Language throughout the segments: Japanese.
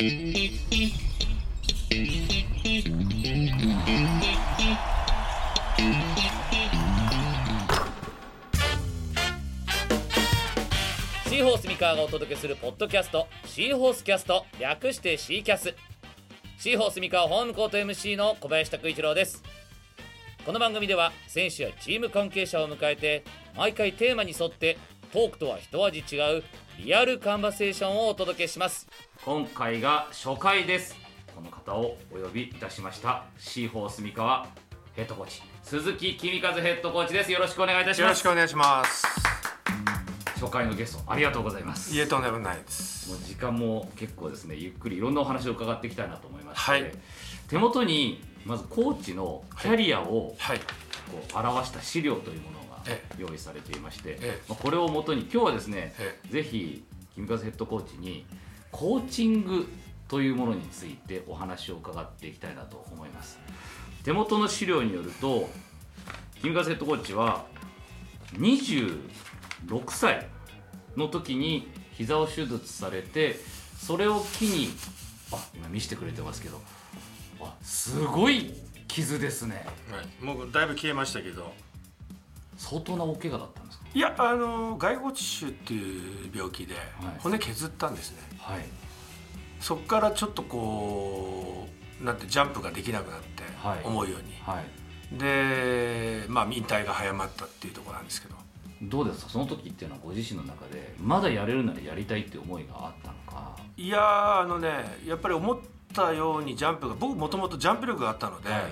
シーホース三河がお届けするポッドキャストシーホースキャスト略してシーキャス。シーホース三河ホームコート MC の小林拓一郎です。この番組では選手やチーム関係者を迎えて毎回テーマに沿ってトークとは一味違うリアルカンバセーションをお届けします。今回が初回です。この方をお呼びいたしました。シーホース三河ヘッドコーチ。鈴木君和ヘッドコーチです。よろしくお願いいたします。よろしくお願いします。初回のゲストありがとうございます。いえとんでもないです。もう時間も結構ですねゆっくりいろんなお話を伺っていきたいなと思いまして、はい。手元にまずコーチのキャリアをはい。こう表した資料というものがえ。用意されていまして、ええ。まあこれをもとに今日はですね、えぜひ君和ヘッドコーチにコーチングというものについてお話を伺っていきたいなと思います。手元の資料によると君和ヘッドコーチは26歳の時に膝を手術されてそれを機にあ今見せてくれてますけどあすごい傷ですね。はい。もうだいぶ消えましたけど。相当な大怪我だったんですか？いやあの骸骨腫っていう病気ではい。骨削ったんですね。はい。そこからちょっとこうなんてジャンプができなくなって、はい。思うように。はい。でまあ引退が早まったっていうところなんですけど。どうですか？その時っていうのはご自身の中でまだやれるならやりたいっていう思いがあったのか？いやあのねやっぱり思ったようにジャンプが僕もともとジャンプ力があったので、はい。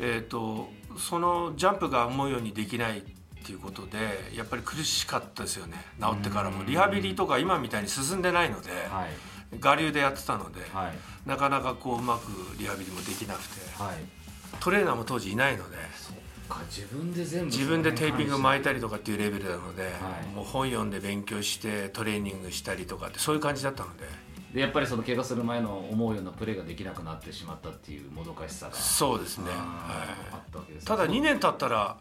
えー、とそのジャンプが思うようにできないっていうことでやっぱり苦しかったですよね。治ってからも。リハビリとか今みたいに進んでないので、はい。我流でやってたので、はい。なかなかこううまくリハビリもできなくてはい。トレーナーも当時いないので自分で全部自分でテーピング巻いいたりとかっていうレベルなので、はい。もう本読んで勉強してトレーニングしたりとかってそういう感じだったのででやっぱりその怪我する前の思うようなプレーができなくなってしまったっていうもどかしさがそうですね、あはい。ただ2年経ったら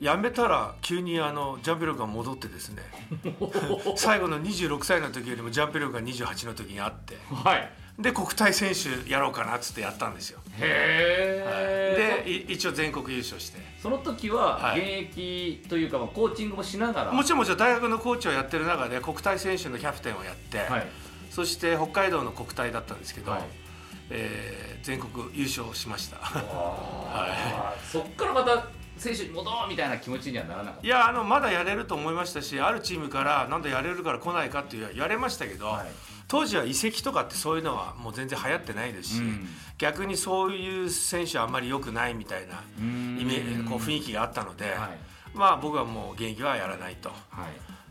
やめたら急にあのジャンプ力が戻ってですね。最後の26歳の時よりもジャンプ力が28の時にあって。はい。で国体選手やろうかなっつってやったんですよ、へえでい一応全国優勝して。その時ははい。現役というかまあコーチングもしながら。もちろんもちろん大学のコーチをやってる中で国体選手のキャプテンをやって、はいそして北海道の国体だったんですけど、はい。えー全国優勝しました。あー。そっからまた選手に戻ろうみたいな気持ちにはならなかった？いやあのまだやれると思いましたしあるチームからなんだやれるから来ないかって言われましたけど、はい。当時は移籍とかってそういうのはもう全然流行ってないですし、うん。逆にそういう選手はあんまり良くないみたいなうん。イメージこう雰囲気があったので、はい。まあ僕はもう現役はやらないとは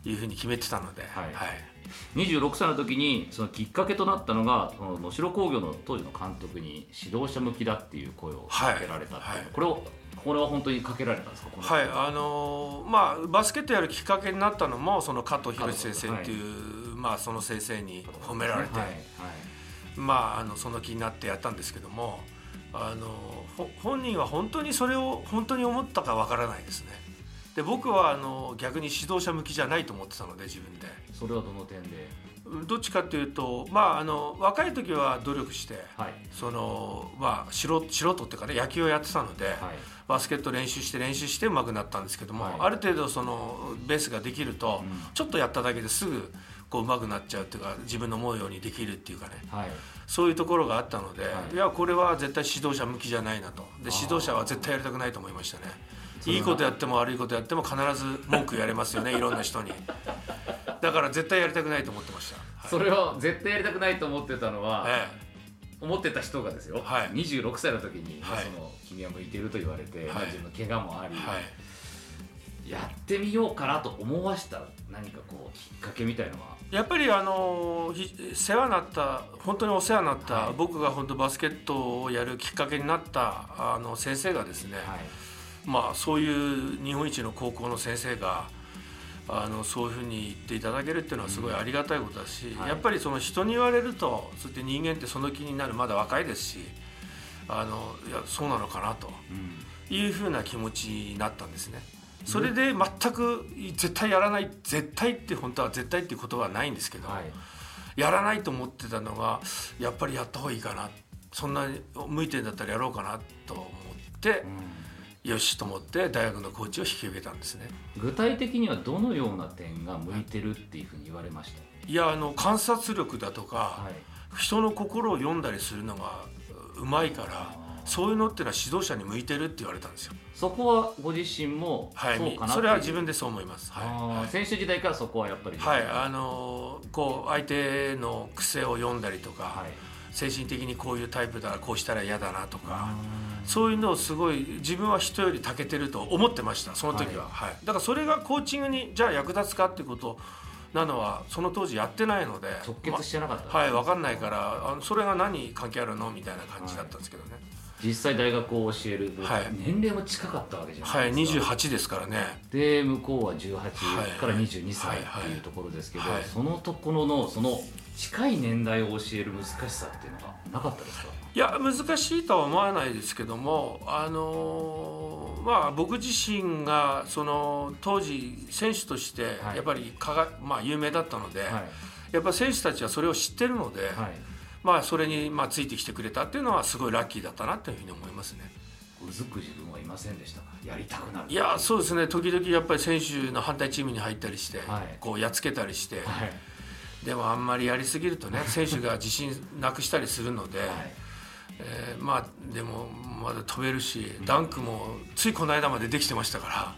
い。いうふうに決めてたので、はい。はい26歳の時にそのきっかけとなったのがその能代工業の当時の監督に指導者向きだっていう声をかけられたっていう、はい。はいこれをこれは本当にかけられたんですか？はい。あのーまあバスケットやるきっかけになったのもその加藤博先生っていう、まあその先生に褒められて、はい。はい。まああのその気になってやったんですけどもあのほ本人は本当にそれを本当に思ったかわからないですね。で僕はあの逆に指導者向きじゃないと思ってたので自分でそれはどの点で？うんどっちかっていうとまああの若い時は努力して、はい。そのまあ素人素人っていうかね野球をやってたので、はい。バスケット練習して練習して上手くなったんですけども、はい。ある程度そのベースができると、うん。ちょっとやっただけですぐこう上手くなっちゃうっていうか自分の思うようにできるっていうかね。はい。そういうところがあったので、はい。い、やこれは絶対指導者向きじゃないなと。で指導者は絶対やりたくないと思いましたねいいことやっても悪いことやっても必ず文句言われますよね いろんな人に。だから絶対やりたくないと思ってました、はい。それを絶対やりたくないと思ってたのは、え思ってた人がですよ、はい。26歳の時に、はい。その君は向いてると言われて、まあはい自分の怪我もあり、えはい。やってみようかなと思わした何かこうきっかけみたいのは？やっぱりあのひ世話になった本当にお世話になった、はい。僕が本当バスケットをやるきっかけになったあの先生がですね、はいまあそういう日本一の高校の先生があのそういうふうに言っていただけるっていうのはすごいありがたいことだし、はい。やっぱりその人に言われるとそうやって人間ってその気になるまだ若いですしあのいやそうなのかなとうん。いうふうな気持ちになったんですね。それで全く絶対やらない絶対って本当は絶対っていうことはないんですけど、はい。やらないと思ってたのがやっぱりやった方がいいかなそんなに向いてんだったらやろうかなと思って、よしと思って大学のコーチを引き受けたんですね。具体的にはどのような点が向いてるっていうふうに言われました？いやあの観察力だとか、はい。人の心を読んだりするのがうまいからそういうのってのは指導者に向いてるって言われたんですよ。そこはご自身もはい、そうかなそれは自分分でそう思います。はい選手時代からそこはやっぱりはい、あのーこう相手の癖を読んだりとか、はい精神的にこういうタイプだこうしたら嫌だなとか、そういうのをすごい自分は人より長けてると思ってましたその時は、はい。だからそれがコーチングにじゃあ役立つかってことなのはその当時やってないので直結してなかった、まはい分かんないからあのそれが何に関係あるのみたいな感じだったんですけどね。実際大学を教える、はい。年齢も近かったわけじゃなはいいですか、28ですからね。で向こうは18はいから22歳はいはいっていうところですけど、はい。そのところのその近い年代を教える難しさっていうのがなかったですか？いや難しいとは思わないですけどもあのーまあ僕自身がその当時選手としてはい。やっぱりかが、まあ、有名だったので、はい。やっぱ選手たちはそれを知ってるので、はい。まあそれにまあついてきてくれたっていうのはすごいラッキーだったなというふうに思いますね。うずく自分はいませんでしたか？やりたくなる。いやそうですね。時々やっぱり選手の反対チームに入ったりして、はい。こうやっつけたりして、はいでもあんまりやりすぎるとね 選手が自信なくしたりするので、はい。えーまあでもまだ飛べるしダンクもついこの間までできてましたか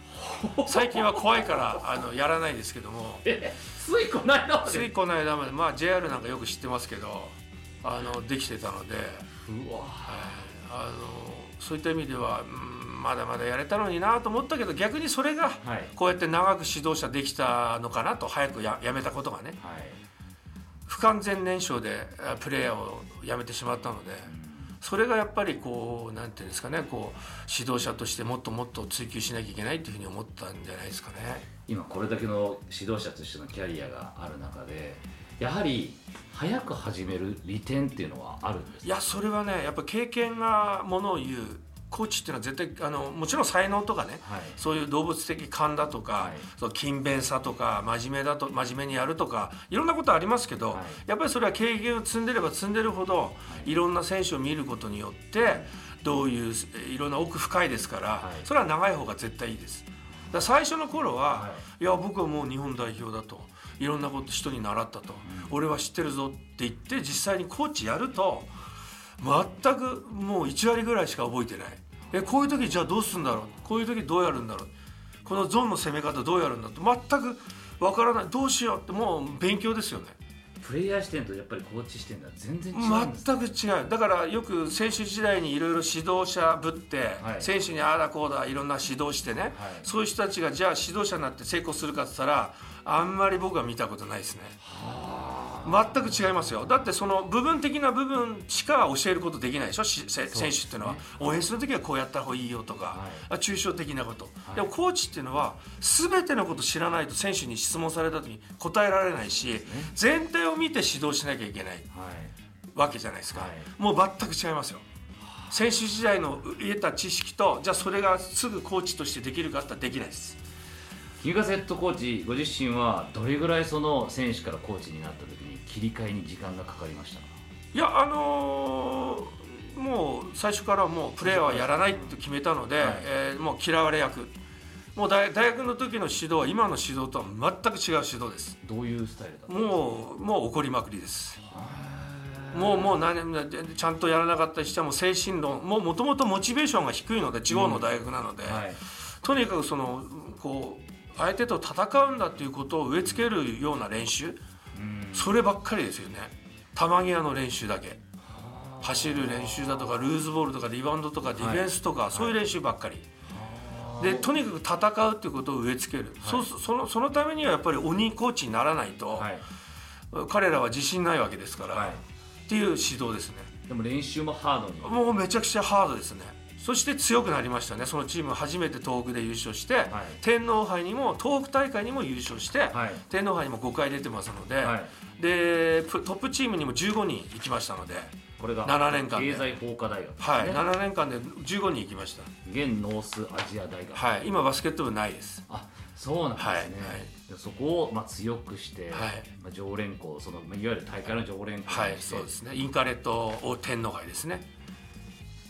ら 最近は怖いからあのやらないですけども。えついこの間まで？ついこの間までまあ JR なんかよく知ってますけどあのできてたので、うわ。あのそういった意味では、うんまだまだやれたのになと思ったけど逆にそれがはい。こうやって長く指導者できたのかなと早くややめたことがね。はい不完全燃焼であプレイヤーを辞めてしまったので。それがやっぱりこうなんていうんですかねこう指導者としてもっともっと追求しなきゃいけないっていうふうに思ったんじゃないですかね。今これだけの指導者としてのキャリアがある中でやはり早く始める利点っていうのはあるんですか？いやそれはねやっぱ経験がものを言うコーチっていうのは絶対あのもちろん才能とかねはい。そういう動物的勘だとか、はい。その勤勉さとか真面目だと真面目にやるとかいろんなことありますけど、はい。やっぱりそれは経験を積んでれば積んでるほど、い、ろんな選手を見ることによってどういういろんな奥深いですから、はい。それは長い方が絶対いいです。だ最初の頃は、、はい。や僕はもう日本代表だといろんなこと人に習ったと、俺は知ってるぞって言って実際にコーチやると全くもう1割ぐらいしか覚えてないえこういう時じゃあどうするんだろう？こういう時どうやるんだろう？このゾーンの攻め方どうやるんだって全くわからない。どうしようってもう勉強ですよね。プレイヤー視点とやっぱりコーチ視点では全然違うんです全く違う。だからよく選手時代にいろいろ指導者ぶって、はい。選手にああだこうだいろんな指導してね、はい。そういう人たちがじゃあ指導者になって成功するかって言ったらあんまり僕は見たことないですね全く違いますよ。だってその部分的な部分しか教えることできないでしょ？選手っていうのは、応援する時はこうやった方がいいよとか、はい。あ抽象的なこと、い。でもコーチっていうのは全てのこと知らないと選手に質問された時に答えられないし全体を見て指導しなきゃいけないはい。わけじゃないですか、はい。もう全く違いますよ。選手時代の得た知識とじゃあそれがすぐコーチとしてできるかって言ったらできないです。キガセットコーチご自身はどれぐらいその選手からコーチになった時に切り替えに時間がかかりましたか？いやあのーもう最初からもうプレーはやらないって決めたので、はい。えーもう嫌われ役。もう大大学の時の指導は今の指導とは全く違う指導です。どういうスタイルだもうもう怒りまくりです。もうもう何ちゃんとやらなかったりしても精神論。ももともとモチベーションが低いので地方の大学なので、はい。とにかくそのこう相手と戦うんだということを植え付けるような練習うんそればっかりですよね。球際の練習だけ。走る練習だとかルーズボールとかリバウンドとかディフェンスとか、そういう練習ばっかり、でとにかく戦うということを植え付ける、そうそのそのためにはやっぱり鬼コーチにならないと、はい。彼らは自信ないわけですから、はい。っていう指導ですね。でも練習もハードに。もうめちゃくちゃハードですねそして強くなりましたね。そのチーム初めて東北で優勝して、はい。天皇杯にも東北大会にも優勝して、はい。天皇杯にも5回出てますので、はい。でプトップチームにも15人行きましたので、これが7年間で。経済法科大学ね、はい。7年間で15人行きました、現ノースアジア大学、はい、今バスケット部ないです。あそうなんですね、はい。はい。そこをまあ強くして、はい。まあ、常連校そのまあいわゆる大会の常連校はい。そうですね。インカレットを天皇杯ですね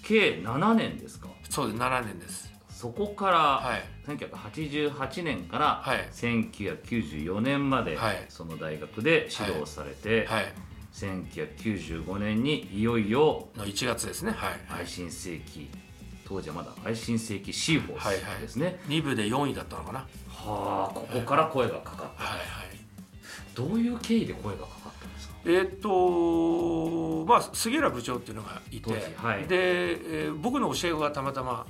計7年ですか？そうです。7年です。そこから、はい。1988年からはい。1994年まで、はい。その大学で指導されて、はい。1995年にいよいよの1月ですね。はい、愛新世紀当時はまだ愛新世紀シーフォはいースですね、2部で4位だったのかな。はあここから声がかかった、はい。はい。どういう経緯で声がかかったえーっとまあ杉浦部長っていうのがいて、はい。で、えー僕の教え子がたまたま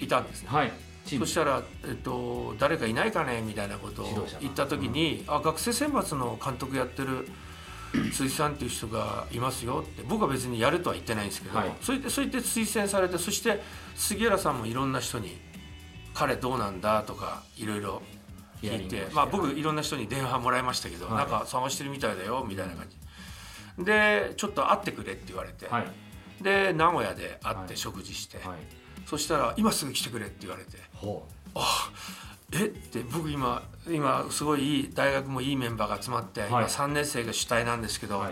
いたんですね。はい。そしたら、えっと、誰かいないかねみたいなことを言った時に、あ学生選抜の監督やってる辻さんっていう人がいますよって僕は別にやるとは言ってないんですけど、はい。そう言ってそう言って推薦されてそして杉浦さんもいろんな人に「彼どうなんだ?」とかいろいろ聞いてまあ、僕いろんな人に電話もらいましたけど、はい。なんか探してるみたいだよみたいな感じでちょっと会ってくれって言われて、はい。で名古屋で会っはい。て食事して、はい。そしたら「今すぐ来てくれ」って言われて。ほあえ？って僕今今すごいいい大学もいいメンバーが集まって、今はい。3年生が主体なんですけど、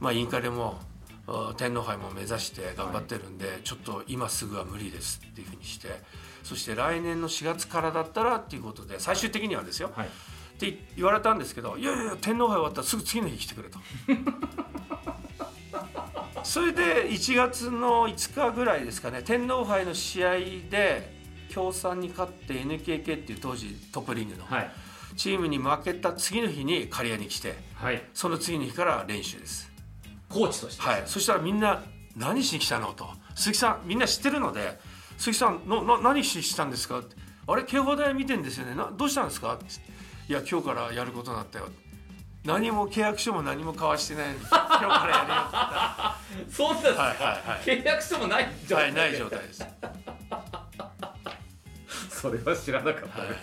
まあ、インカレもあ天皇杯も目指して頑張ってるんで、ちょっと今すぐは無理ですっていうふうにして。そして来年の4月からだったらっていうことで最終的にはですよ、はい。って言われたんですけどいやいや天皇杯終わったらすぐ次の日来てくれと それで1月の5日ぐらいですかね天皇杯の試合で京産に勝って NKK っていう当時トップリーグのはい。チームに負けた次の日に刈谷に来てはい。その次の日から練習です。コーチとして。はい。そしたらみんな何しに来たのと。鈴木さんみんな知ってるので鈴木さんのな何しに来たんですかって。あれ警報台見てんですよね。などうしたんですかって。いや今日からやることになったよ何も契約書も何も交わしてない 今日からやるよってそうなんですか、はいはいはい契約書もない状態。ではいない状態です。それは知らなかったです、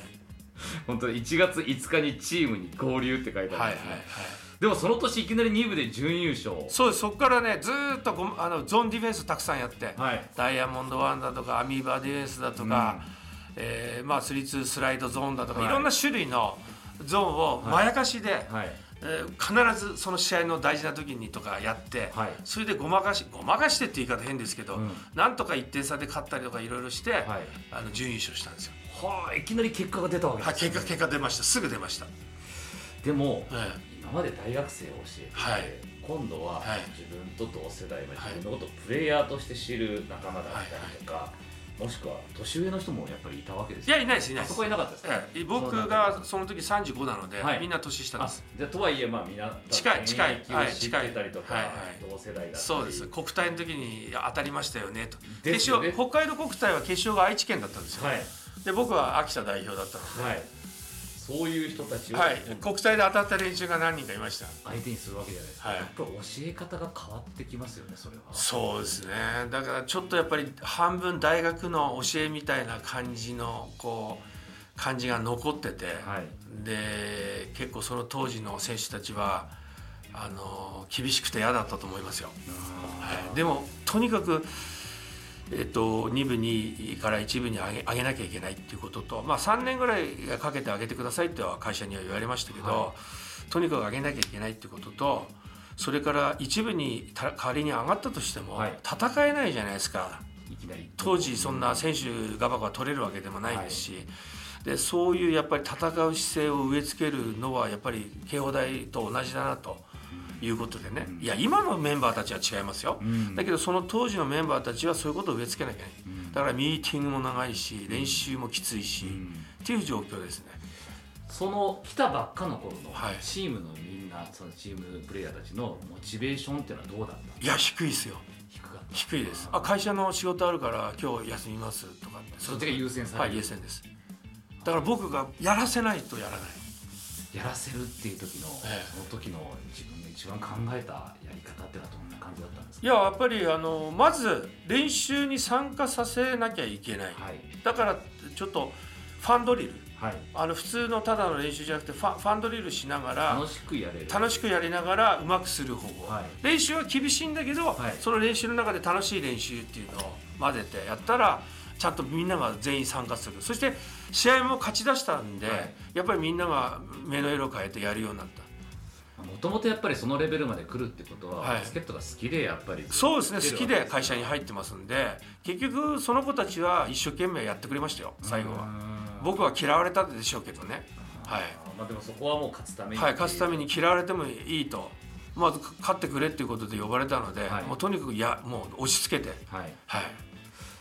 本当に1月5日にチームに合流って書いてあはいはいはい。るんですね、でもその年いきなり2部で準優勝。そうです。そこからねずーっとごあのゾーンディフェンスたくさんやって、はい。ダイヤモンドワンだとかアミーバディフェンスだとか、えーまあ、スリーツースライドゾーンだとか、はい。い、ろんな種類のゾーンをまやかしで、はいえー必ずその試合の大事な時にとかやって、はい。それでごまかしごまかしてって言い方変ですけど、うん。なんとか1点差で勝ったりとかいろいろして、はい。あの準優勝したんですよ。はあいきなり結果が出たわけはい、です、ね。結果結果出ました。すぐ出ました。でもえ今まで大学生を教えていて、はい。今度ははい。自分と同世代、まあはい。自分のことをプレイヤーとして知る仲間だったりとか、もしくは年上の人もやっぱりいたわけですえいやいないですいないです。あそこ。はいなかったですか、ええ僕がその時35なので、はい。みんな年下であす。じゃあとはいえまあみんな近い近い現役を知ってたりとか、はいはい。同世代だそうです。国体の時に当たりましたよねと。決勝北海道国体は決勝が愛知県だったんですよ、はい。で僕は秋田代表だったのはいそういう人たちをで、はい、国体で当たった連中が何人かいました。相手にするわけじゃないですか、はい。やっぱり教え方が変わってきますよねそれは。そうですね。だからちょっとやっぱり半分大学の教えみたいな感じのこう感じが残ってて、はい。で結構その当時の選手たちはあの厳しくて嫌だったと思いますよ、はい、でもとにかく、えっと2部にから1部に上げ上げなきゃいけないっていうことと、まあ、3年ぐらいかけて上げてくださいっては会社には言われましたけど、はとにかく上げなきゃいけないっていうこととそれから1部にた仮に上がったとしても、はい。戦えないじゃないですか。当時そんな選手がばが取れるわけでもないですし、でそういうやっぱり戦う姿勢を植え付けるのはやっぱり慶応大と同じだなということでね、いや今のメンバーたちは違いますよ、ん。だけどその当時のメンバーたちはそういうことを植え付けなきゃいけない、だからミーティングも長いし練習もきついし、っていう状況ですね。その来たばっかの頃のはい。チームのみんなそのチームプレイヤーたちのモチベーションっていうのはどうだったいや低いですよ。低いです。あ会社の仕事あるから今日休みますとかって。そっちが優先さはれる、い優先です。だから僕がやらせないとやらない。やらせるっていう時の、ええ。その時の自分が一番考えたやり方ってのはどんな感じだったんですか？いややっぱりあのまず練習に参加させなきゃいけない、はい。だからちょっとファンドリル。はい。あの普通のただの練習じゃなくてファンファンドリルしながら楽しくやれる。楽しくやりながらうまくする方法、はい。練習は厳しいんだけど、はい。その練習の中で楽しい練習っていうのを混ぜてやったらちゃんとみんなが全員参加する。そして試合も勝ち出したんで、はい。やっぱりみんなが目の色を変えてやるようになったもともとやっぱりそのレベルまで来るってことは、はい。バスケットが好きでやっぱりそうですね。好きで会社に入ってますんで結局その子たちは一生懸命やってくれましたよ最後は。うん僕は嫌われたでしょうけどね。はい。まあでもそこはもう勝つためにはい、勝つために嫌われてもいいと、まず勝ってくれっていうことで呼ばれたので、はい。もうとにかくやもう押し付けて、はい。はい、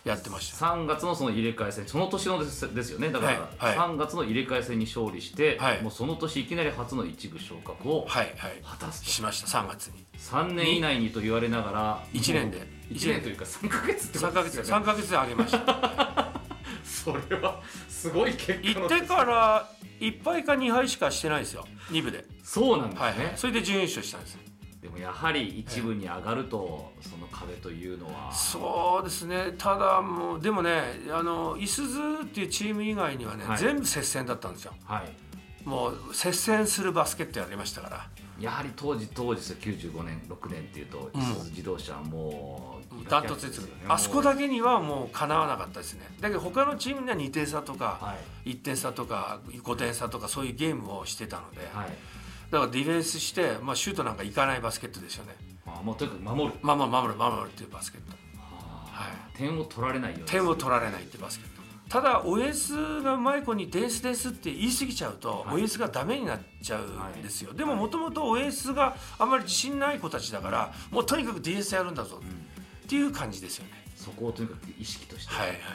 やってました。3月のその入れ替え戦その年のですですよね。だから、はいはい。3月の入れ替え戦に勝利して、はい。もうその年いきなり初の一部昇格をはいはい、果たすと、しました3月に。3年以内にと言われながら1年で。1年というか3か月ってこ3ヶ月とですよね。3ヶ月で上げました。それはすごい結果の行ってから1敗か2敗しかしてないですよ。2部で、そうなんですね、はいはい、それで準優勝したんです。でもやはり一部に上がると、その壁というのは。そうですね。ただもうでもねあのいすゞっていうチーム以外にはね、はい。全部接戦だったんですよ。はい。もう接戦するバスケットやりましたから。やはり当時当時ですよ。95年6年っていうと、うん。いすゞ自動車はもうダントツですよね。あそこだもけにはもうかなわなかったですね。だけど他のチームには2点差とかうはい。1点差とか5点差とかそういうゲームをしてたので。はいだからディフェンスして、まあ、シュートなんかいかないバスケットですよね。あもうとにかく守る。まあまあ守る守るっていうバスケット。は点を取られないように。点を取られないっていうバスケット。ただ OS がうまい子にデンスデンスって言い過ぎちゃうと、はい。OS がダメになっちゃうんですよ、でももともと OS があんまり自信ない子たちだからもうとにかくディフェンスやるんだぞうん。っていう感じですよね、そこをとにかく意識として、はいはいはい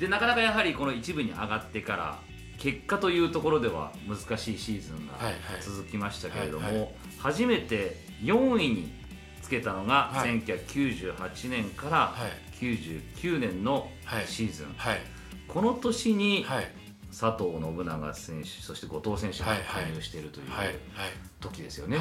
でなかなかやはりこの一部に上がってから結果というところでは難しいシーズンが続きましたけれども、初めて4位につけたのがはい。1998年からはい。99年のはい。シーズン、はい。この年にはい。佐藤信長選手そして後藤選手が加入しているという時ですよね、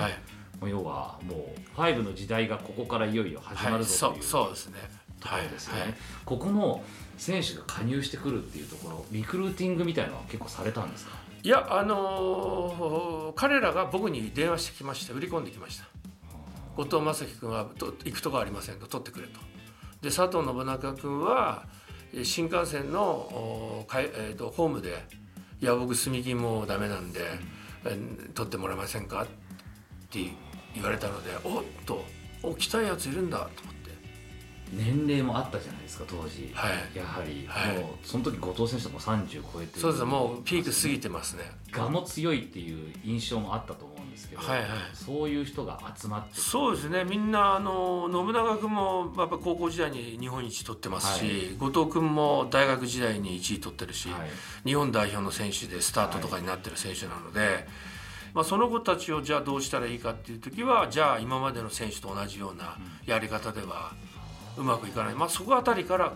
要はもう5の時代がここからいよいよ始まるぞといううそうですね。ところですよね、はい。ここの選手が加入してくるっていうところリクルーティングみたいなのは結構されたんですか？いやあのー彼らが僕に電話してきました。売り込んできました。後藤正樹君はと行くとこありませんと取ってくれと。で佐藤信長君はえー新幹線のおかい、えー、とホームで「いや僕住金もうダメなんで、えー取ってもらえませんか?」って言われたのでおっとお来たいやついるんだと思って年齢もあったじゃないですか当時、はい。やはり、はい。もうその時後藤選手とも30超えてる。そうですもうピーク過ぎてますね。我も強いっていう印象もあったと思うんですけど、はいはい。そういう人が集まってそうですね。みんなあの信長君もやっぱ高校時代に日本一取ってますし、後藤君も大学時代に1位取ってるし、はい。日本代表の選手でスタートとかになってる選手なので、まあ、その子たちをじゃあどうしたらいいかっていう時はじゃあ今までの選手と同じようなやり方ではうまくいかない、まあ、そこあたりから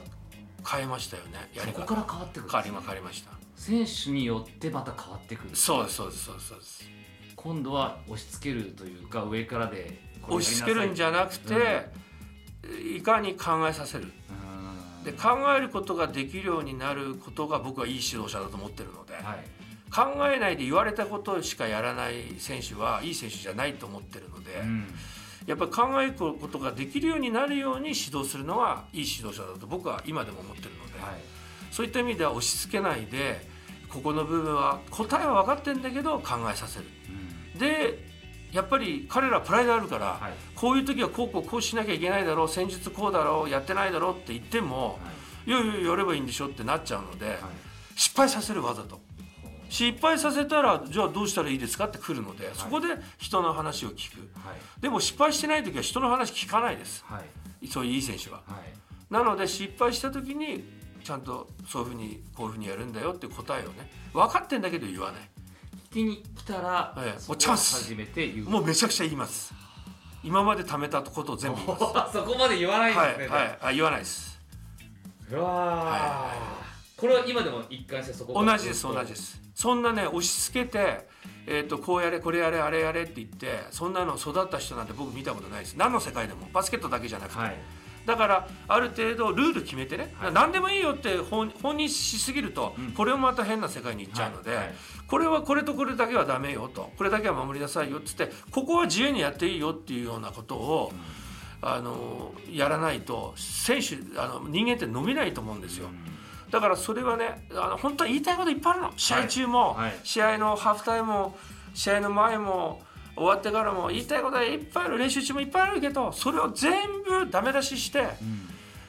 変えましたよね。やり方。そこから変わってくる変わりま変わりました。選手によってまた変わってくる。そうですそうですそうです。そうです今度は押し付けるというか上からで押し付けるんじゃなくて、いかに考えさせる。うん。で考えることができるようになることが僕はいい指導者だと思ってるので、はい。考えないで言われたことしかやらない選手はいい選手じゃないと思ってるので、うんやっぱり考えることができるようになるように指導するのはいい指導者だと僕は今でも思ってるので、はい。そういった意味では押し付けないでここの部分は答えは分かってるんだけど考えさせる。うん。でやっぱり彼らプライドあるから、はい。こういう時はこうこうこうしなきゃいけないだろう戦術こうだろうやってないだろうって言っても、い。やいややればいいんでしょってなっちゃうので、はい。失敗させるわざと失敗させたらじゃあどうしたらいいですかって来るのでそこで人の話を聞く。はい。でも失敗してない時は人の話聞かないです。はい。そういういい選手は。はい。なので失敗した時にちゃんとそういうふうにこういうふうにやるんだよって答えをね分かってんだけど言わない。聞きに来たら、ええもうチャンス。もうめちゃくちゃ言います。今まで貯めたことを全部言います。そこまで言わないんはですね、い。はいあ言わないです。うわー、はこれは今でも一貫してそこ同じです同じです。そんなね押し付けて、えー、とこうやれこれやれあれやれって言ってそんなの育った人なんて僕見たことないです。何の世界でも。バスケットだけじゃなくて、はい。だからある程度ルール決めてね、はい。何でもいいよって本本にしすぎると、うん。これもまた変な世界に行っちゃうので、はいはい。これはこれとこれだけはダメよと。これだけは守りなさいよっつってここは自由にやっていいよっていうようなことを、あのやらないと選手あの人間って伸びないと思うんですよ。だからそれはねあの本当に言いたいこといっぱいあるの。試合中も、はい。試合のハーフタイムも試合の前も終わってからも言いたいことはいっぱいある。練習中もいっぱいあるけどそれを全部ダメ出しして、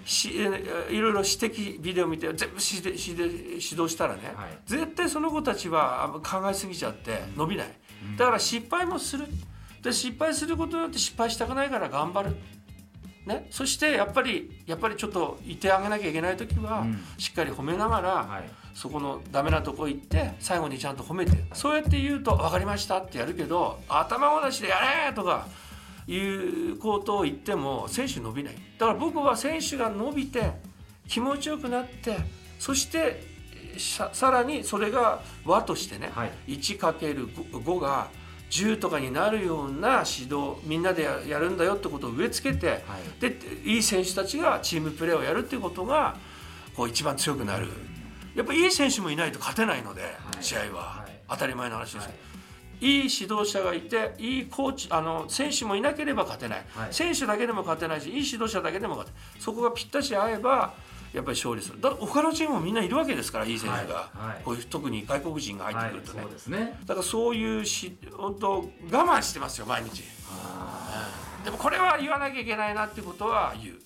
しえいろいろ指摘ビデオ見て全部指導指導指導したらね、はい。絶対その子たちはあ考えすぎちゃって伸びない、だから失敗もする。で失敗することによって失敗したくないから頑張る、ね、そしてやっぱりやっぱりちょっと言ってあげなきゃいけない時は、うん。しっかり褒めながら、はい。そこのダメなとこ行って最後にちゃんと褒めてそうやって言うと「分かりました」ってやるけど頭ごなしで「やれ!」とかいうことを言っても選手伸びない。だから僕は選手が伸びて気持ちよくなってそしてささらにそれが和としてね、はい。1×5 が10とかになるような指導みんなでややるんだよってことを植え付けて、はい。でいい選手たちがチームプレーをやるっていうことがこう一番強くなる。やっぱいい選手もいないと勝てないので、い。試合は、はい。当たり前の話です、はい。い、い指導者がいていいコーチあの選手もいなければ勝てない、はい。選手だけでも勝てないしいい指導者だけでも勝てない。そこがぴったし合えばやっぱり勝利する。だ他のチームもみんないるわけですからいい選手が、はい。はい。こういう特に外国人が入ってくるとね、はい、ね。だからそういうし本当我慢してますよ毎日。でもこれは言わなきゃいけないなってことは言う。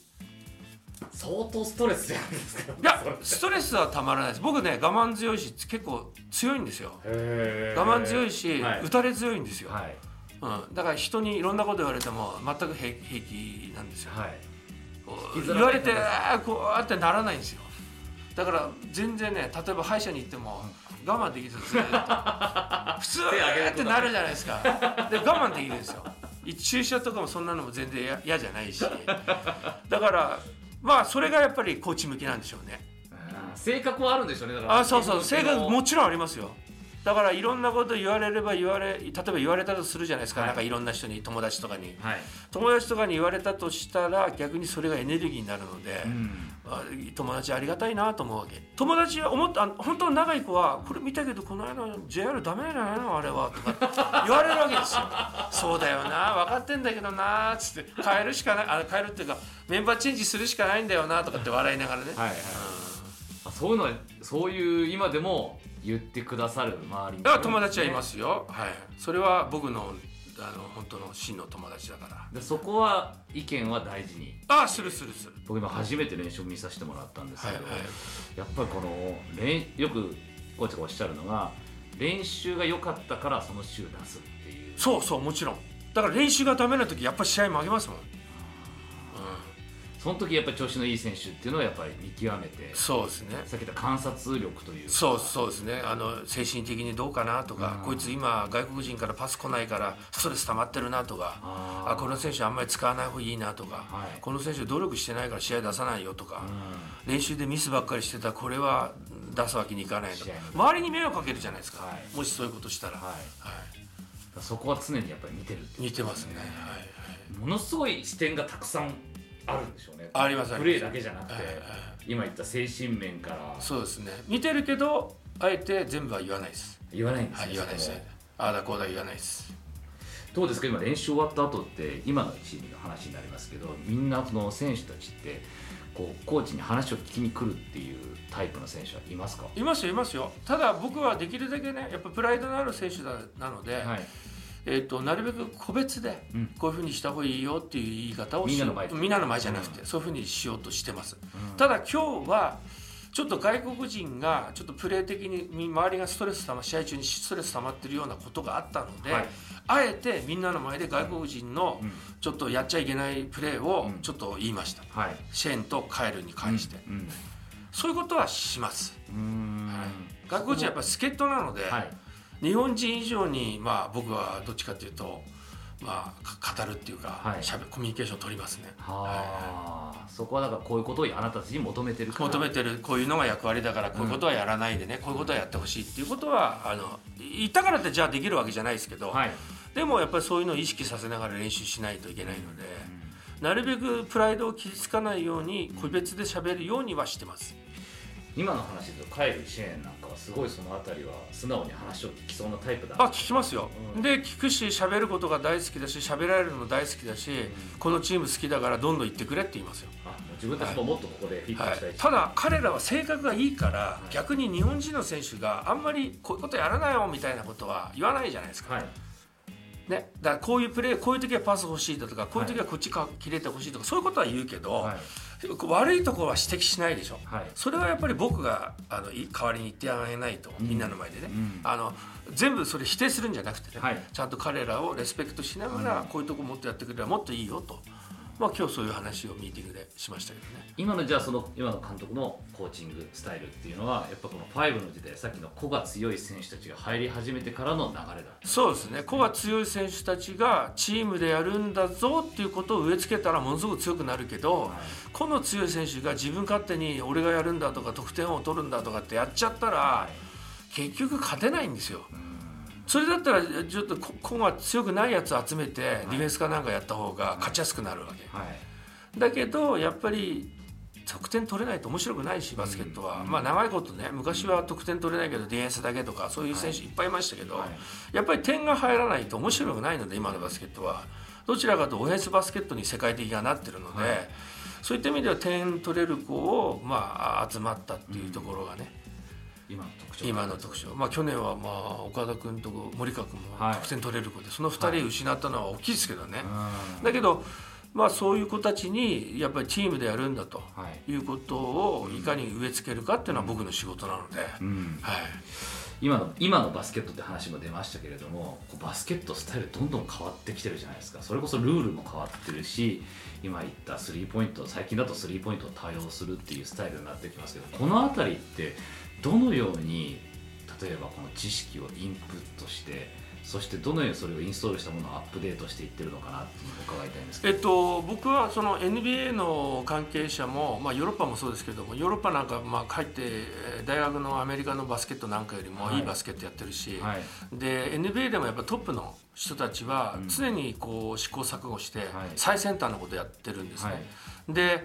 相当ストレスじゃないですか。いやストレスはたまらないです。僕ね我慢強いし結構強いんですよ。我我慢強いし、はい。打たれ強いんですよ、はい。うん、だから人にいろんなこと言われても全く平平気なんですよ、はい言われてこうやってならないんですよ。だから全然ね例えば歯医者に行っても我慢できずずっと普通ってなるじゃないですか。で我慢できるんですよ。注射とかもそんなのも全然や嫌じゃないし。だからまあそれがやっぱりコーチ向きなんでしょうね。性格はあるんでしょうね。だからあそうそう。性格ももちろんありますよだからいろんなこと言われれば言われ例えば言われたとするじゃないですか、はい。なんかいろんな人に友達とかに。はい、友達とかに言われたとしたら逆にそれがエネルギーになるので、うん、あ友達ありがたいなと思うわけ。友達は思ったあ本当の長い子はこれ見たけどこの間 JR ダメじゃないのあれはとか言われるわけですよ。そうだよな分かってんだけどなっつって。変えるしかないあ変えるっていうかメンバーチェンジするしかないんだよなとかって笑いながらね、はいはい。あそういうのはそういう今でも言ってくださる周りに友達はいますよ、はい、それは僕のあの本当の真の友達だから。でそこは意見は大事に。ああするするする。僕今初めて練習を見させてもらったんですけど、はいはい。やっぱりこの練よくコーチがおっしゃるのが練習が良かったからその週出すっていう。そうそうもちろん。だから練習がダメな時やっぱり試合負けますもん、その時やっぱり調子のいい選手っていうのはやっぱり見極めてそうですね。さっき言った観察力というか。そうそうですね。あの精神的にどうかなとか、うん。こいつ今外国人からパス来ないからストレス溜まってるなとかあこの選手あんまり使わない方がいいなとか、はい。この選手努力してないから試合出さないよとか、う練習でミスばっかりしてたらこれは出すわけにいかないとか。周りに迷惑かけるじゃないですか、はい。もしそういうことしたら、んはい。はい。そこは常にやっぱり見てるっていう。似てますね、はい。はい。ものすごい視点がたくさんあるんでしょうね。ありますプレーだけじゃなくて、今言った精神面から。そうですね。見てるけどあえて全部は言わないです。言わないんですはい言わないです。ああだこうだ言わないです。どうですか？今練習終わった後って今のチームの話になりますけどみんなその選手たちってこうコーチに話を聞きに来るっていうタイプの選手はいますか？いますよいますよ。ただ僕はできるだけねやっぱプライドのある選手だなので、はいえー、となるべく個別でうん。こういうふうにした方がいいよっていう言い方をしみんなの前でみんなの前じゃなくて、そういうふうにしようとしてます、ただ今日はちょっと外国人がちょっとプレー的に周りがストレスたま試合中にストレス溜まってるようなことがあったので、はい。あえてみんなの前で外国人のうん。ちょっとやっちゃいけないプレーをうん。ちょっと言いました、はい。シェーンとカエルに関して、うん。そういうことはします、うんうん。はい。外国人はやっぱ助っ人なので、はい日本人以上にまあ僕はどっちかというとまあか語るっていうか、はい。しゃべコミュニケーションを取りますね、はあ。そこはだからこういうことをあなたたちに求めてるから。求めてる。こういうのが役割だからこういうことはやらないでね、こういうことはやってほしいっていうことはあの言ったからってじゃあできるわけじゃないですけど、はい。でもやっぱりそういうのを意識させながら練習しないといけないので、なるべくプライドを傷つかないように個別で喋るようにはしてます。今の話でカエル支援なんすごいそのあたりは素直に話を聞きそうなタイプだあ聞きますよ、うん。で聞くし喋ることが大好きだし喋られるのも大好きだし、このチーム好きだからどんどん行ってくれって言いますよ、あもう自分たちももっとここでフィットはいし。たい。し、ただ彼らは性格がいいから、い逆に日本人の選手があんまりこういうことやらないよみたいなことは言わないじゃないですか、はい。ね、だからこういうプレーこういう時はパス欲しいだとかこういう時はこっちか切れて欲しいとかそういうことは言うけど、はい悪いところは指摘しないでしょ。はい。それはやっぱり僕があのい代わりに言ってあげないと、みんなの前でね、うん。あの全部それ否定するんじゃなくてね、はい。ちゃんと彼らをレスペクトしながら、こういうとこもっとやってくれればもっといいよと、まあ、今日そういう話をミーティングでしましたけどね。今のじゃあその今の監督のコーチングスタイルっていうのはやっぱこの5の時代さっきの個が強い選手たちが入り始めてからの流れだそうですね。個が強い選手たちがチームでやるんだぞっていうことを植え付けたらものすごく強くなるけど、個の強い選手が自分勝手に俺がやるんだとか得点を取るんだとかってやっちゃったら、結局勝てないんですよ。それだったらちょっと個個が強くないやつ集めてディフェンスかなんかやった方が勝ちやすくなるわけ。はい。だけどやっぱり得点取れないと面白くないしバスケットは、まあ長いことね昔は得点取れないけどディフェンスだけとかそういう選手い。っぱいいましたけど、はい。やっぱり点が入らないと面白くないので今のバスケットは。どちらかというとオフェンスバスケットに世界的がなってるので、はい。そういった意味では点取れる子を、まあ、集まったっていうところがね、今の特徴。今の特徴、まあ、去年は、まあ、岡田君と森川君もはい。得点取れる子で、その2人失ったのは大きいですけどね、うん。だけど、まあ、そういう子たちにやっぱりチームでやるんだとはい。いうことをいかに植え付けるかっていうのは僕の仕事なので、うん。はい、今の今のバスケットって話も出ましたけれどもバスケットスタイルどんどん変わってきてるじゃないですか。それこそルールも変わってるし今言ったスリーポイント最近だとスリーポイントを多用するっていうスタイルになってきますけどこの辺りってどのように例えばこの知識をインプットしてそしてどのようにそれをインストールしたものをアップデートしていってるのかなっていうのを伺いたいんですけど。えっと、僕はその NBA の関係者も、まあ、ヨーロッパもそうですけどもヨーロッパなんかまあ帰ってえー大学のアメリカのバスケットなんかよりもはい。いいバスケットやってるし、はい。で NBA でもやっぱトップの人たちはうん常にこう試行錯誤してはい。最先端のことやってるんですね。はい。で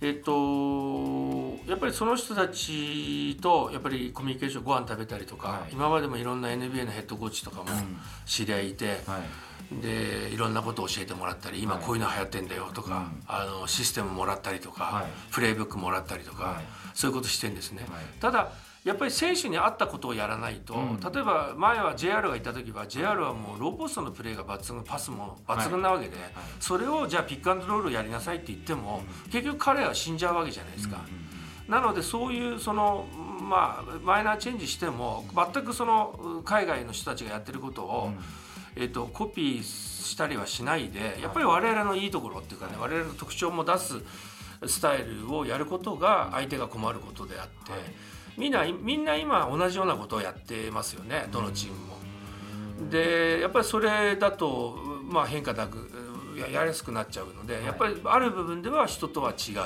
えっと、やっぱりその人たちとやっぱりコミュニケーションご飯食べたりとか、はい。今までもいろんな NBA のヘッドコーチとかもうん。知り合いいて、はい。でいろんなことを教えてもらったり今はい。こういうの流行ってんだよとか、うん。あのシステムもらったりとか、はい。プレイブックもらったりとか、はい。そういうことしてんですね、はい。ただやっぱり選手に合ったことをやらないと、うん。例えば前は JR がいた時は JR はもうローポストのプレーが抜群パスも抜群なわけで、それをじゃあピックアンドロールやりなさいって言っても、結局彼は死んじゃうわけじゃないですか。なのでそういうそのまあマイナーチェンジしても全くその海外の人たちがやってることを、えっとコピーしたりはしないでやっぱり我々のいいところっていうかね我々の特徴も出すスタイルをやることが相手が困ることであって、はいみんなみんな今同じようなことをやってますよねどのチームも。でやっぱりそれだと、まあ、変化なくややりやすくなっちゃうので、やっぱりある部分では人とは違う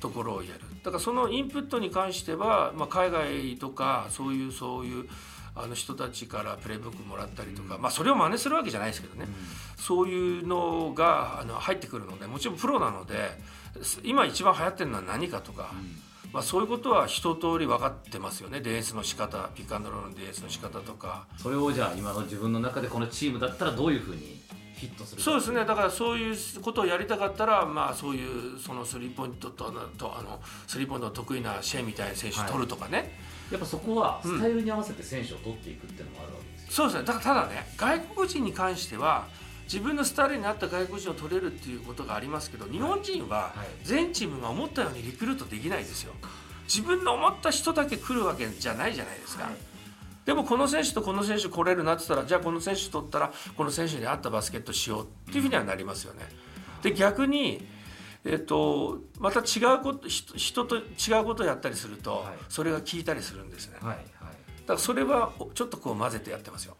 ところをやる。だからそのインプットに関しては、まあ、海外とかそういうそういうあの人たちからプレイブックもらったりとか、まあ、それを真似するわけじゃないですけどね、そういうのがあの入ってくるのでもちろんプロなのです今一番流行ってるのは何かとか。まあ、そういうことは一通り分かってますよね。ディフェンスの仕方ピックアンドロールのディフェンスの仕方とか。それをじゃあ今の自分の中でこのチームだったらどういうふうにフィットするかそうですね。だからそういうことをやりたかったら、まあ、そういうそのスリーポイントととあのスリーポイントの得意なシェイみたいな選手取るとかね、やっぱそこはスタイルに合わせて選手を取っていくっていうのもあるわけですよ、そうですね。だからただね外国人に関しては自分のスタイルに合った外国人を取れるっていうことがありますけど日本人ははい。全チームが思ったようにリクルートできないですよ。自分の思った人だけ来るわけじゃないじゃないですか、はい。でもこの選手とこの選手来れるなって言ったらじゃあこの選手取ったらこの選手に合ったバスケットしようっていうふうにはなりますよね。で逆にえっと、また違うこと人人と違うことをやったりすると、はい。それが効いたりするんですね。だかはい。はいらそれはちょっとこう混ぜてやってますよ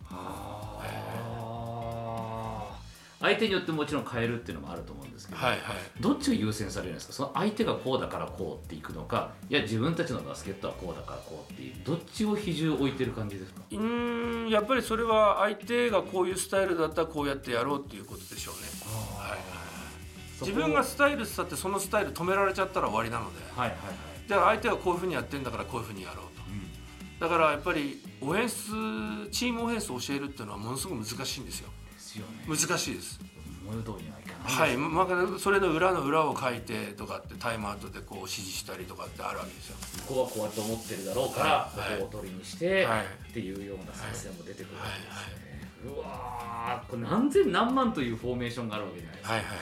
相手によってもちろん変えるっていうのもあると思うんですけど、はいはい。どっちが優先されるんですか？その相手がこうだからこうっていくのかいや自分たちのバスケットはこうだからこうっていうどっちを比重を置いてる感じですか？うーんやっぱりそれは相手がこういうスタイルだったらこうやってやろうっていうことでしょうね、はい、自分がスタイルって言ったってそのスタイル止められちゃったら終わりなので。はいはいはい。じゃあ相手はこういうふうにやってんだからこういうふうにやろうと。だからやっぱりオフェンスチームオフェンスを教えるっていうのはものすごく難しいんですよですよね。難しいです。思い通りにはいかない。はい、まあ、それの裏の裏を書いてとかってタイムアウトでこう指示したりとかってあるわけですよ。向こうはこうやって思ってるだろうから、はい。ここを取りにして、はい。っていうような作戦も出てくるわけですね、うわーこれ何千何万というフォーメーションがあるわけじゃないですか、はい。はい。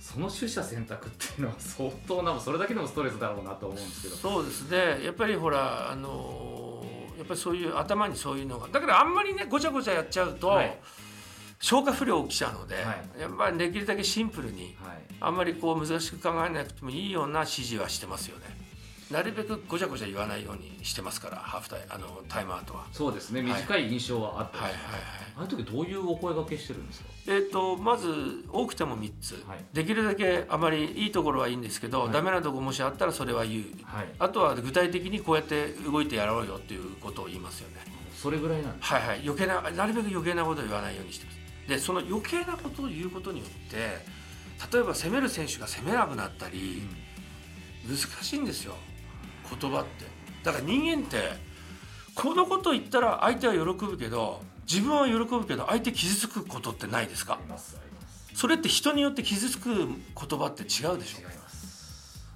その取捨選択っていうのは相当なそれだけでもストレスだろうなと思うんですけど。そうですね。やっぱりほらあのーやっぱりそういう頭にそういうのが。だからあんまりねごちゃごちゃやっちゃうと、はい消化不良起きちゃうので、はい。やっぱりできるだけシンプルにはい。あんまりこう難しく考えなくてもいいような指示はしてますよね。なるべくごちゃごちゃ言わないようにしてますからハーフタイあのタイムアウトは。そうですね。はい。短い印象はあったりはいはいはいあの時どういうお声掛けしてるんですか？えー、とまず多くても3つ、はい。できるだけあまりいいところはいいんですけど、はい。ダメなところもしあったらそれは言う。はい。あとは具体的にこうやって動いてやろうよっていうことを言いますよね。それぐらいなんですはいはい。余計ななるべく余計なことを言わないようにしてますでその余計なことを言うことによって例えば攻める選手が攻めなくなったり、難しいんですよ。言葉って。だから人間ってこのことを言ったら相手は喜ぶけど自分は喜ぶけど相手傷つくことってないですか？それって人によって傷つく言葉って違うでしょ？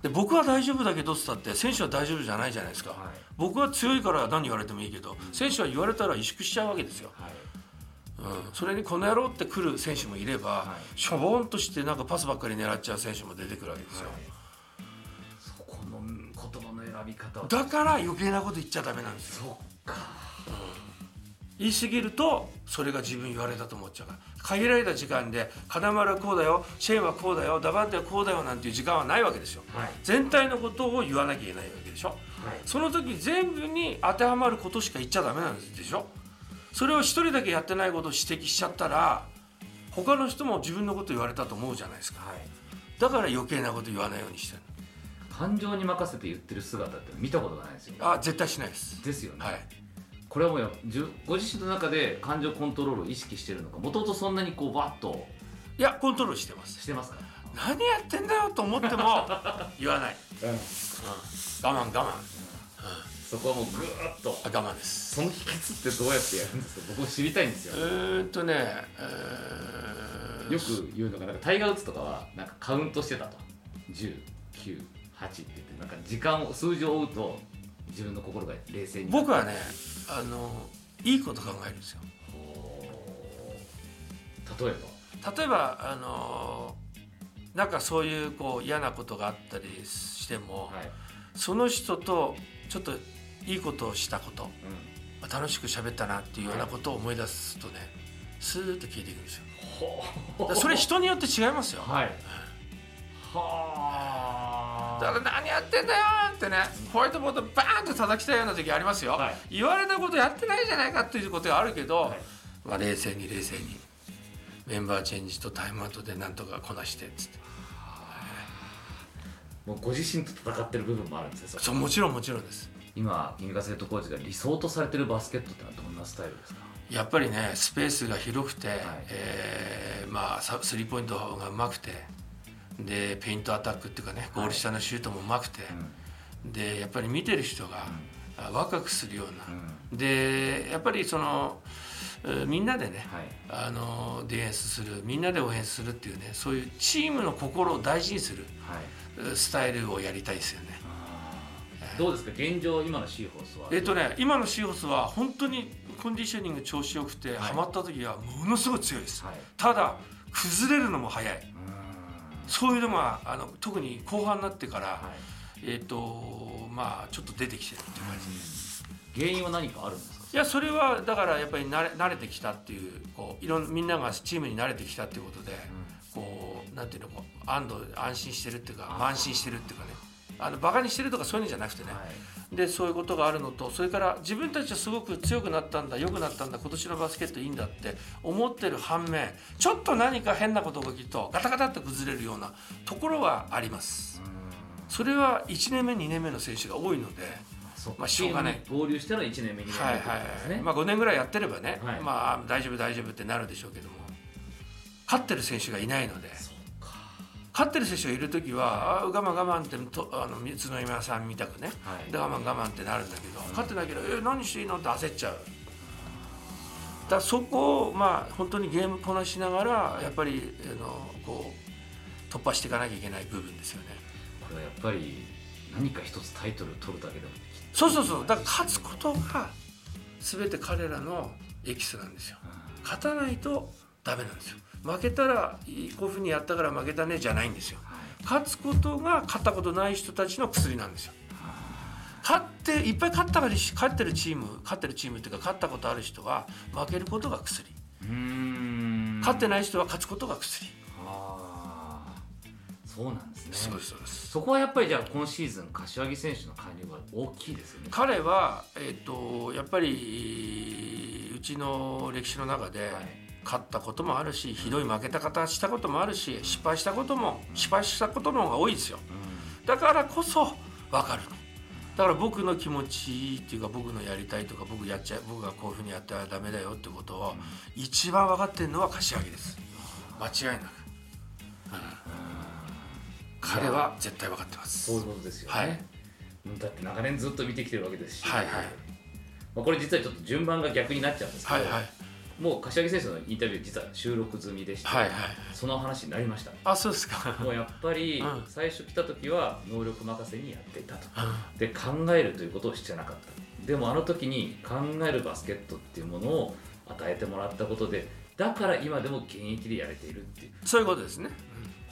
で僕は大丈夫だけどっつったって選手は大丈夫じゃないじゃないですか、はい。僕は強いから何言われてもいいけど選手は言われたら萎縮しちゃうわけですよ、はいうん、それにこの野郎って来る選手もいれば、はい。しょぼんとしてなんかパスばっかり狙っちゃう選手も出てくるわけですよ、そこの言葉の選び方は。だから余計なこと言っちゃダメなんですよ。そっか。言い過ぎるとそれが自分言われたと思っちゃうから。限られた時間で金丸はこうだよシェーンはこうだよダバンテはこうだよなんていう時間はないわけですよ。はい。全体のことを言わなきゃいけないわけでしょ。はい。その時全部に当てはまることしか言っちゃダメなんでしょそれを一人だけやってないことを指摘しちゃったら他の人も自分のこと言われたと思うじゃないですか。はい。だから余計なこと言わないようにしてる。感情に任せて言ってる姿って見たことがないですよあ絶対しないです。ですよね、はい。これはもうじゅご自身の中で感情コントロールを意識してるのかもともとそんなにこうバッと。いやコントロールしてます。してますか？何やってんだよと思っても言わない、うん。うん、我慢我慢そこはもうぐーっと。あ我慢です。その秘訣ってどうやってやるんですか？僕も知りたいんですうよーんとね、えーよく言うのがなんかタイガー・ウッズとかはなんかカウントしてたと。109 8って言ってなんか時間を数字を追うと自分の心が冷静に僕はねあのいいこと考えるんですよ。例えば？例えばあのなんかそういうこう嫌なことがあったりしても、はい、その人とちょっといいことをしたことう楽しく喋ったなっていうようなことを思い出すとねスーッと消えていくんですよ。それ人によって違いますよ。ん、はい。はだから何やってんだよってねホワイトボードバーンと叩きたいような時ありますよ、はい。言われたことやってないじゃないかっていうことがあるけど、はい。まあ、冷静に冷静にメンバーチェンジとタイムアウトでなんとかこなしてっつって。もうご自身と戦ってる部分もあるんですよそうもちろんもちろんです今君がヘッドコーチが理想とされてるバスケットってのはどんなスタイルですか？やっぱりねスペースが広くて、い。えーまあさスリーポイントがうまくてでペイントアタックっていうかねゴール下のシュートもうまくて、でやっぱり見てる人が、あワクワクするような、でやっぱりそのえーみんなでね、はい。あのディフェンスするみんなで応援するっていうねそういうチームの心を大事にするはい。えースタイルをやりたいですよね。どうですか現状今のシーホースは。えっ、とね今のシーホースは本当にコンディショニング調子よくて、い。ハマった時はものすごい強いです、はい。ただ崩れるのも早い。うん。そういうのがあの特に後半になってから、はい。えっ、とまあちょっと出てきてるっていう感じです、原因は何かあるんですか？いやそれはだからやっぱり慣れ慣れてきたっていうこういろんみんながチームに慣れてきたっていうことで、こうなんていうのこう安堵安心してるっていうか慢心してるっていうかねあのバカにしてるとかそういうのじゃなくてね、はい。でそういうことがあるのとそれから自分たちはすごく強くなったんだ。良くなったんだ。今年のバスケットいいんだって思ってる反面ちょっと何か変なことが起きるとガタガタって崩れるようなところはあります。それは1年目2年目の選手が多いのでまあしょうがない。合流したの1年目2年目はいってことですね。はい、まあ、5年ぐらいやってればね、はい。まあ大丈夫大丈夫ってなるでしょうけども勝ってる選手がいないので勝ってる選手がいる時はあ我慢我慢ってとあの宇都宮さんみたくね、はいで我慢我慢ってなるんだけど、勝ってなければ「え何していいの?」って焦っちゃう。だからそこをまあ本当にゲームこなしながらやっぱりあのこう突破していかなきゃいけない部分ですよね。これはやっぱり何か一つタイトル取るだけでもそうそうそうだから勝つことが全て彼らのエキスなんですよ。勝たないとダメなんですよ。負けたらこういうふうにやったから負けたねじゃないんですよ。勝つことが勝ったことない人たちの薬なんですよ。勝っていっぱい勝ったから勝ってるチーム勝ってるチームっていうか勝ったことある人は負けることが薬。勝ってない人は勝つことが薬、そうなんですね。そうですそうです。そこはやっぱりじゃあ今シーズン柏木選手の加入は大きいですよね。彼は、えー、とやっぱりうちの歴史の中で、はい勝ったこともあるしひどい負けた方したこともあるし失敗したことも失敗したことの方が多いですよ。だからこそ分かるの。だから僕の気持ちっていうか僕のやりたいとか僕やっちゃ僕がこういうふうにやったらダメだよってことを一番分かってるのは柏木です。間違いなく、うん。彼は絶対分かってます。そういうことですよね、はい。だって長年ずっと見てきてるわけですし、はいはい。まあ、これ実はちょっと順番が逆になっちゃうんですけど、はいはいもう柏木選手のインタビュー実は収録済みでして、はいはいその話になりました。あそうですか。もうやっぱりうん。最初来た時は能力任せにやっていたと。うん。で考えるということをしてなかった。でもあの時に考えるバスケットっていうものを与えてもらったことでだから今でも現役でやれているっていう。そういうことですね、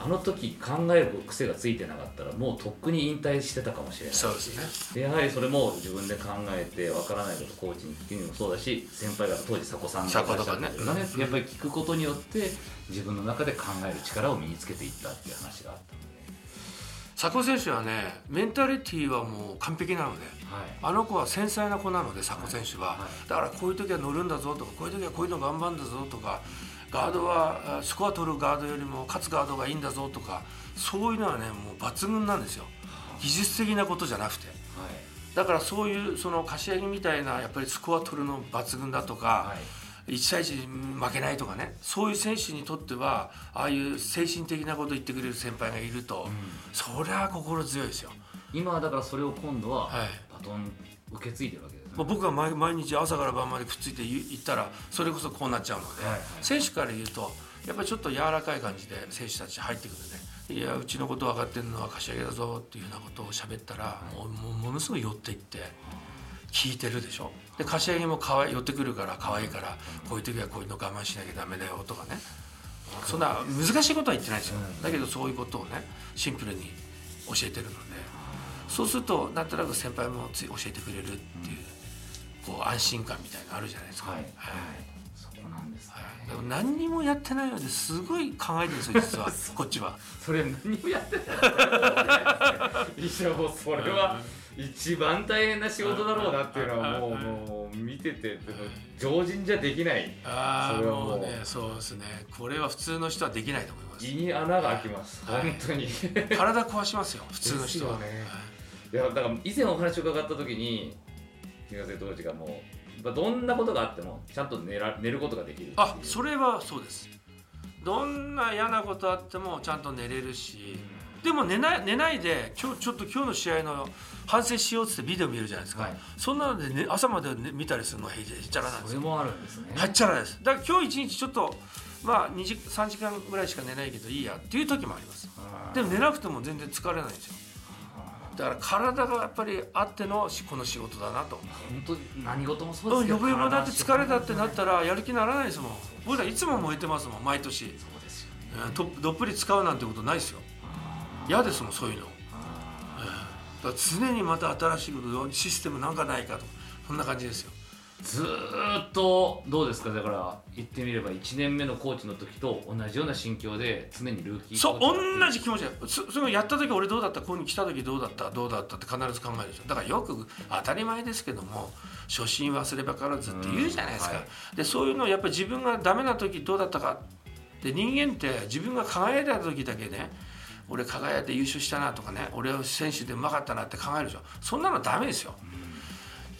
あの時考える癖がついてなかったらもうとっくに引退してたかもしれないそうですね。でやはりそれも自分で考えてわからないことコーチに聞くにもそうだし先輩方当時佐古さんとかねいらっしゃったりとかやっぱり聞くことによって自分の中で考える力を身につけていったっていう話があったので、佐古選手はねメンタリティーはもう完璧なのではい、あの子は繊細な子なので佐古選手は、はい。だからこういう時は乗るんだぞとかこういう時はこういうの頑張るんだぞとかガードはあスコア取るガードよりも勝つガードがいいんだぞとかそういうのはねもう抜群なんですよ。技術的なことじゃなくて。はい。だからそういうその柏木みたいなやっぱりスコア取るの抜群だとか、はい。1対1に負けないとかね。そういう選手にとってはああいう精神的なことを言ってくれる先輩がいると、そりゃ心強いですよ。今はだからそれを今度ははい。バトン受け継いでるわけですね、もう僕が毎毎日朝から晩までくっついていったらそれこそこうなっちゃうので、はいはい。選手から言うとやっぱりちょっと柔らかい感じで選手たち入ってくるねいやうちのこと分かってるのは柏木だぞっていうようなことを喋ったら、もうもうものすごい寄っていって聞いてるでしょ。で柏木もかわい寄ってくるから可愛いからこういう時はこういうの我慢しなきゃダメだよとかね。そんな難しいことは言ってないですよ、だけどそういうことをねシンプルに教えてるので。そうするとなんとなく先輩もつい教えてくれるっていう、こう安心感みたいなのあるじゃないですか、はい、はい。はい。そこなんですね、でも何にもやってないのですごい考えてるんですよ実は。こっちは。それ何もやってないいやもうそれは。一番大変な仕事だろうなっていうのはもうもう見てて常人じゃできない。ああもう。ねそうですね。これは普通の人はできないと思います。胃に穴が開きます。はい。本当に。体壊しますよ普通の人は、ね。はい。いやだから以前お話を伺った時に東瀬当時がもうどんなことがあってもちゃんと寝ら寝ることができるあそれはそうです。どんな嫌なことあってもちゃんと寝れるしでも寝ない寝ないで今日ちょっと今日の試合の反省しようっつってビデオ見るじゃないですか、はい。そんなので、ね、朝まで、ね、見たりするのはへっちゃらなんです。よそれもあるんですね。はっちゃらです。だから今日一日ちょっとまあ2時3時間ぐらいしか寝ないけどいいやっていう時もあります。でも寝なくても全然疲れないんですよだから体がやっぱりあってのしこの仕事だなと。本当に何事もそううんですけどよぼよぼだって疲れたってなったららやる気ならないですもん。僕らいつも燃えてますもん毎年。そうですよどっぷり使うなんてことないですよ。嫌ですもんそういうの、うんだから常にまた新しいことシステムなんかないかと。そんな感じですよずーっとどうですか？だから言ってみれば1年目のコーチの時と同じような心境で常にルーキーそう同じ気持ちそそのやった時俺どうだった？ここに来た時どうだった？どうだったって必ず考えるでしょ。だからよく当たり前ですけども初心忘ればからずって言うじゃないですか、うん。はでそういうのをやっぱり自分がダメな時どうだったかで人間って自分が輝いた時だけね俺輝いて優勝したなとかね俺は選手でうまかったなって考えるでしょ。そんなのダメですよ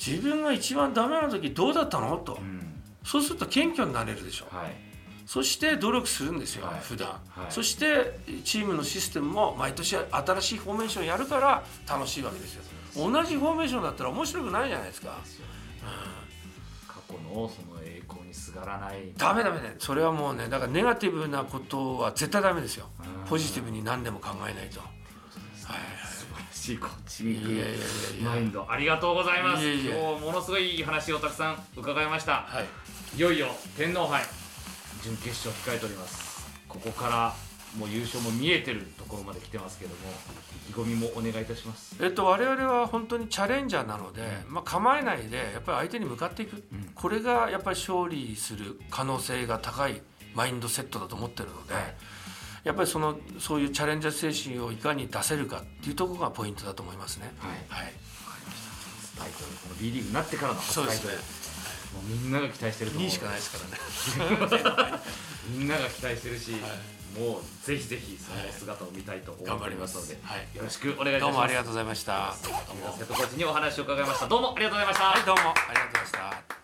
自分が一番ダメな時どうだったの？と。うん。そうすると謙虚になれるでしょ。はい。そして努力するんですよ、はい。普段、はい。そしてチームのシステムも毎年新しいフォーメーションやるから楽しいわけですよ。同じフォーメーションだったら面白くないじゃないですか。過去のその栄光にすがらない。ダメダメねそれはもうねだからネガティブなことは絶対ダメですよ。うん。ポジティブに何でも考えないと。はいしいコーチングマインド。ありがとうございます。今日ものすごいいい話をたくさん伺いました。はい。いよいよ天皇杯準決勝控えております。ここからもう優勝も見えてるところまで来てますけども意気込みもお願いいたします。えっと、我々は本当にチャレンジャーなので、まあ、構えないでやっぱり相手に向かっていく、ん。これがやっぱり勝利する可能性が高いマインドセットだと思ってるので、はいやっぱりそのそういうチャレンジャー精神をいかに出せるかっていうところがポイントだと思いますね。はい。はい、タイトルこの B リーグになってからの初そうですね。タイトルもうみんなが期待してると思う。2しかないですからね。みんなが期待してるし、もうぜひぜひその姿を見たいと思りま張ります。すので、はい。よろしくお願いします。どうもありがとうございました。木村瀬戸コーチにお話を伺いました。どうもありがとうございました、はい、どうも。ありがとうございました。